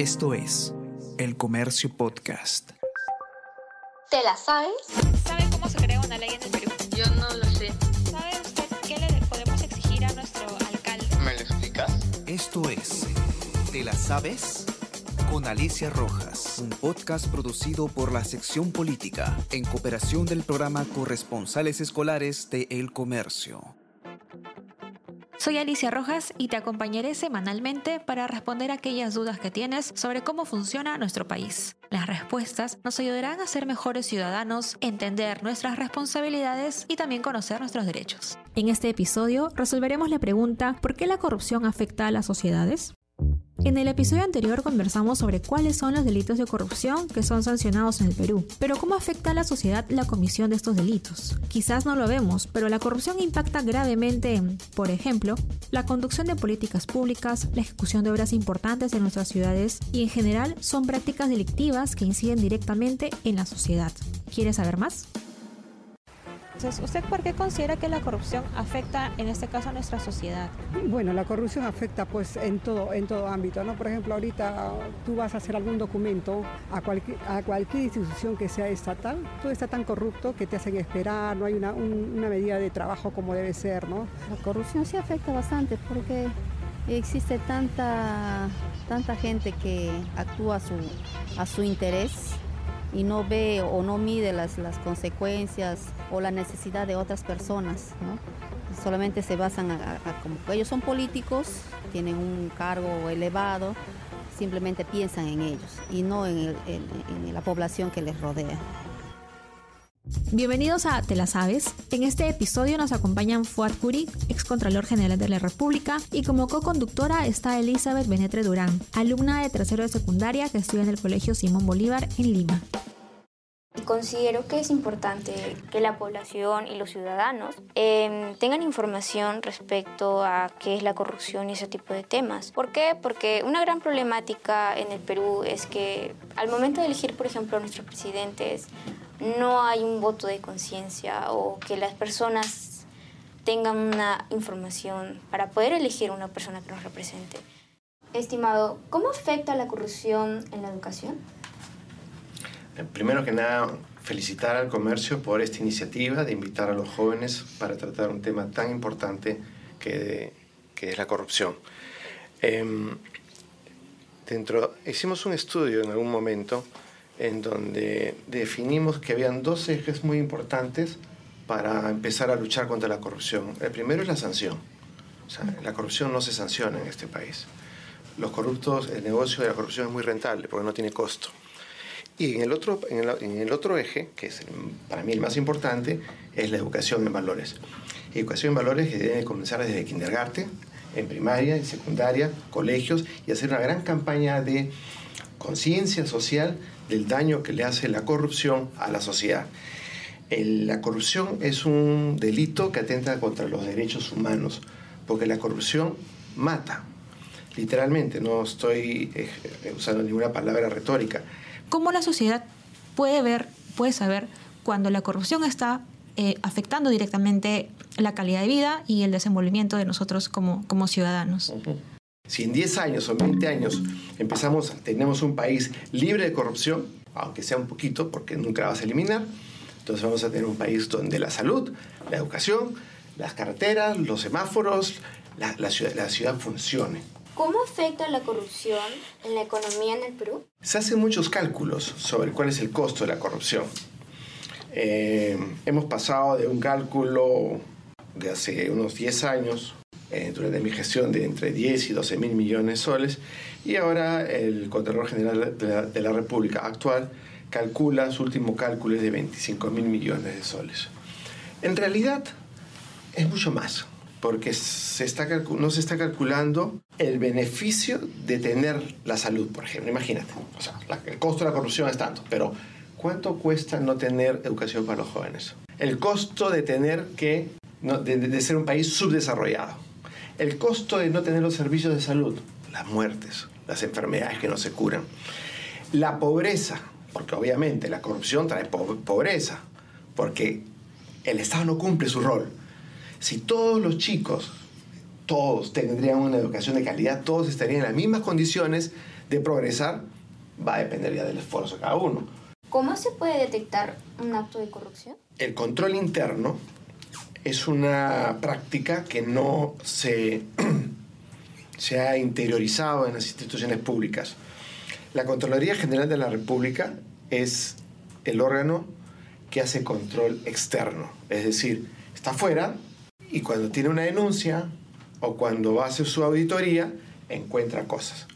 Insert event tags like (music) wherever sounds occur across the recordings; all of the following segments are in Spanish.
Esto es El Comercio Podcast. ¿Te la sabes? ¿Sabe cómo se crea una ley en el Perú? Yo no lo sé. ¿Sabe usted qué le podemos exigir a nuestro alcalde? ¿Me lo explicas? Esto es ¿Te la sabes? Con Alicia Rojas, un podcast producido por la sección política en cooperación del programa Corresponsales Escolares de El Comercio. Soy Alicia Rojas y te acompañaré semanalmente para responder aquellas dudas que tienes sobre cómo funciona nuestro país. Las respuestas nos ayudarán a ser mejores ciudadanos, entender nuestras responsabilidades y también conocer nuestros derechos. En este episodio resolveremos la pregunta ¿por qué la corrupción afecta a las sociedades? En el episodio anterior conversamos sobre cuáles son los delitos de corrupción que son sancionados en el Perú, pero cómo afecta a la sociedad la comisión de estos delitos. Quizás no lo vemos, pero la corrupción impacta gravemente en, por ejemplo, la conducción de políticas públicas, la ejecución de obras importantes en nuestras ciudades y en general son prácticas delictivas que inciden directamente en la sociedad. ¿Quieres saber más? Entonces, ¿usted por qué considera que la corrupción afecta en este caso a nuestra sociedad? Bueno, la corrupción afecta pues en todo, en todo ámbito, ¿no? Por ejemplo, ahorita tú vas a hacer algún documento a cualquier, a cualquier institución que sea estatal, todo está tan corrupto que te hacen esperar, no hay una, un- una medida de trabajo como debe ser, ¿no? La corrupción sí afecta bastante porque existe tanta, tanta gente que actúa a su, a su interés y no ve o no mide las, las consecuencias o la necesidad de otras personas. ¿no? Solamente se basan a, como ellos son políticos, tienen un cargo elevado, simplemente piensan en ellos y no en, el- en la población que les rodea. Bienvenidos a Te la Sabes. En este episodio nos acompañan Fuad Curi, ex Contralor General de la República, y como co-conductora está Elizabeth Benetre Durán, alumna de tercero de secundaria que estudia en el Colegio Simón Bolívar en Lima. Considero que es importante que la población y los ciudadanos eh, tengan información respecto a qué es la corrupción y ese tipo de temas. ¿Por qué? Porque una gran problemática en el Perú es que al momento de elegir, por ejemplo, a nuestros presidentes, no hay un voto de conciencia o que las personas tengan una información para poder elegir una persona que nos represente. Estimado, ¿cómo afecta la corrupción en la educación? Eh, Primero que nada, felicitar al comercio por esta iniciativa de invitar a los jóvenes para tratar un tema tan importante que, que es la corrupción. Em, dentro, hicimos un estudio en algún momento en donde definimos que habían dos ejes muy importantes para empezar a luchar contra la corrupción. El primero es la sanción. O sea, la corrupción no se sanciona en este país. Los corruptos, el negocio de la corrupción es muy rentable porque no tiene costo. Y en el otro, en el, en el otro eje, que es el- para mí el más importante, es la educación en valores. Educación en valores que debe comenzar desde kindergarten, en primaria, en secundaria, colegios, y hacer una gran campaña de conciencia social del daño que le hace la corrupción a la sociedad. El- la corrupción es un delito que atenta contra los derechos humanos, porque la corrupción mata. Literalmente, no estoy eh, usando ninguna palabra retórica. ¿Cómo la sociedad puede ver, puede saber cuando la corrupción está eh, afectando directamente la calidad de vida y el desenvolvimiento de nosotros como, como ciudadanos? Si en 10 años o 20 años empezamos, tenemos un país libre de corrupción, aunque sea un poquito, porque nunca la vas a eliminar, entonces vamos a tener un país donde la salud, la educación, las carreteras, los semáforos, la, la ciudad, la ciudad funcione. ¿Cómo afecta la corrupción en la economía en el Perú? Se hacen muchos cálculos sobre cuál es el costo de la corrupción. Eh, hemos pasado de un cálculo de hace unos 10 años, eh, durante mi gestión, de entre 10 y 12 mil millones de soles, y ahora el Contralor General de la, de la República actual calcula, su último cálculo es de 25 mil millones de soles. En realidad es mucho más, porque se está no se está calculando el beneficio de tener la salud, por ejemplo. Imagínate, o sea, la- el costo de la corrupción es tanto, pero ¿cuánto cuesta no tener educación para los jóvenes? El costo de tener que, no- de- de ser un país subdesarrollado. El costo de no tener los servicios de salud, las muertes, las enfermedades que no se curan. La pobreza, porque obviamente la corrupción trae po- pobreza, porque el Estado no cumple su rol. Si todos los chicos, todos tendrían una educación de calidad, todos estarían en las mismas condiciones de progresar va a depender ya del esfuerzo de cada uno. ¿Cómo se puede detectar un acto de corrupción? El control interno es una práctica que no se, (clears throat) se ha interiorizado en las instituciones públicas. La Contraloría General de la República es el órgano que hace control externo, es decir, está fuera y cuando tiene una denuncia o cuando hace su auditoría, encuentra cosas.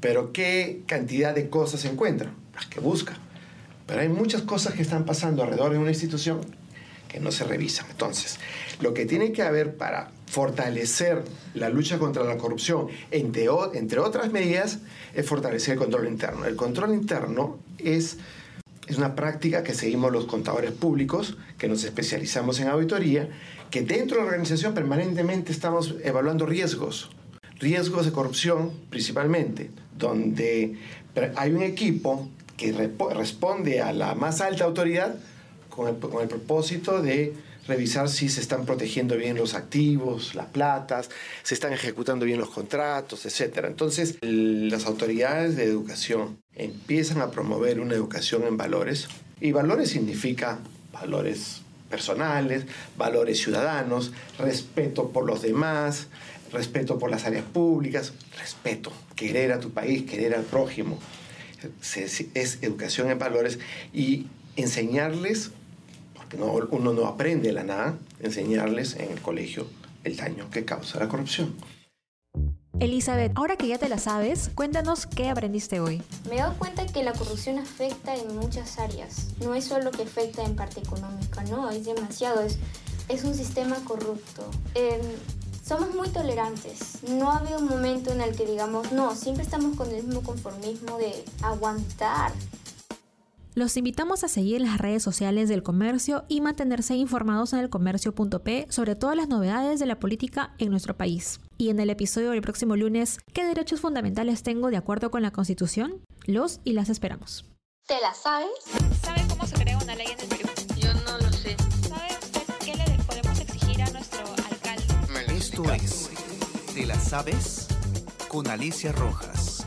Pero ¿qué cantidad de cosas encuentra? Las que busca. Pero hay muchas cosas que están pasando alrededor de una institución que no se revisan. Entonces, lo que tiene que haber para fortalecer la lucha contra la corrupción, entre, entre otras medidas, es fortalecer el control interno. El control interno es, es una práctica que seguimos los contadores públicos, que nos especializamos en auditoría, que dentro de la organización permanentemente estamos evaluando riesgos, riesgos de corrupción principalmente, donde hay un equipo que responde a la más alta autoridad, con el, con el propósito de revisar si se están protegiendo bien los activos, las platas, se están ejecutando bien los contratos, etc. Entonces, las autoridades de educación empiezan a promover una educación en valores, y valores significa valores personales, valores ciudadanos, respeto por los demás, respeto por las áreas públicas, respeto, querer a tu país, querer al prójimo. Es educación en valores y enseñarles uno no aprende de la nada, enseñarles en el colegio el daño que causa la corrupción. Elizabeth, ahora que ya te la sabes, cuéntanos qué aprendiste hoy. Me he dado cuenta que la corrupción afecta en muchas áreas. No es solo que afecta en parte económica, no, es demasiado. Es, es un sistema corrupto. Em, somos muy tolerantes. No ha habido un momento en el que digamos, no, siempre estamos con el mismo conformismo de aguantar los invitamos a seguir las redes sociales del comercio y mantenerse informados en el comercio.p sobre todas las novedades de la política en nuestro país. Y en el episodio del próximo lunes, ¿qué derechos fundamentales tengo de acuerdo con la Constitución? Los y las esperamos. ¿Te la sabes? ¿Sabe cómo se crea una ley en el Perú? Yo no lo sé. ¿Sabe usted qué le podemos exigir a nuestro alcalde? Esto es ¿Te la sabes? Con Alicia Rojas.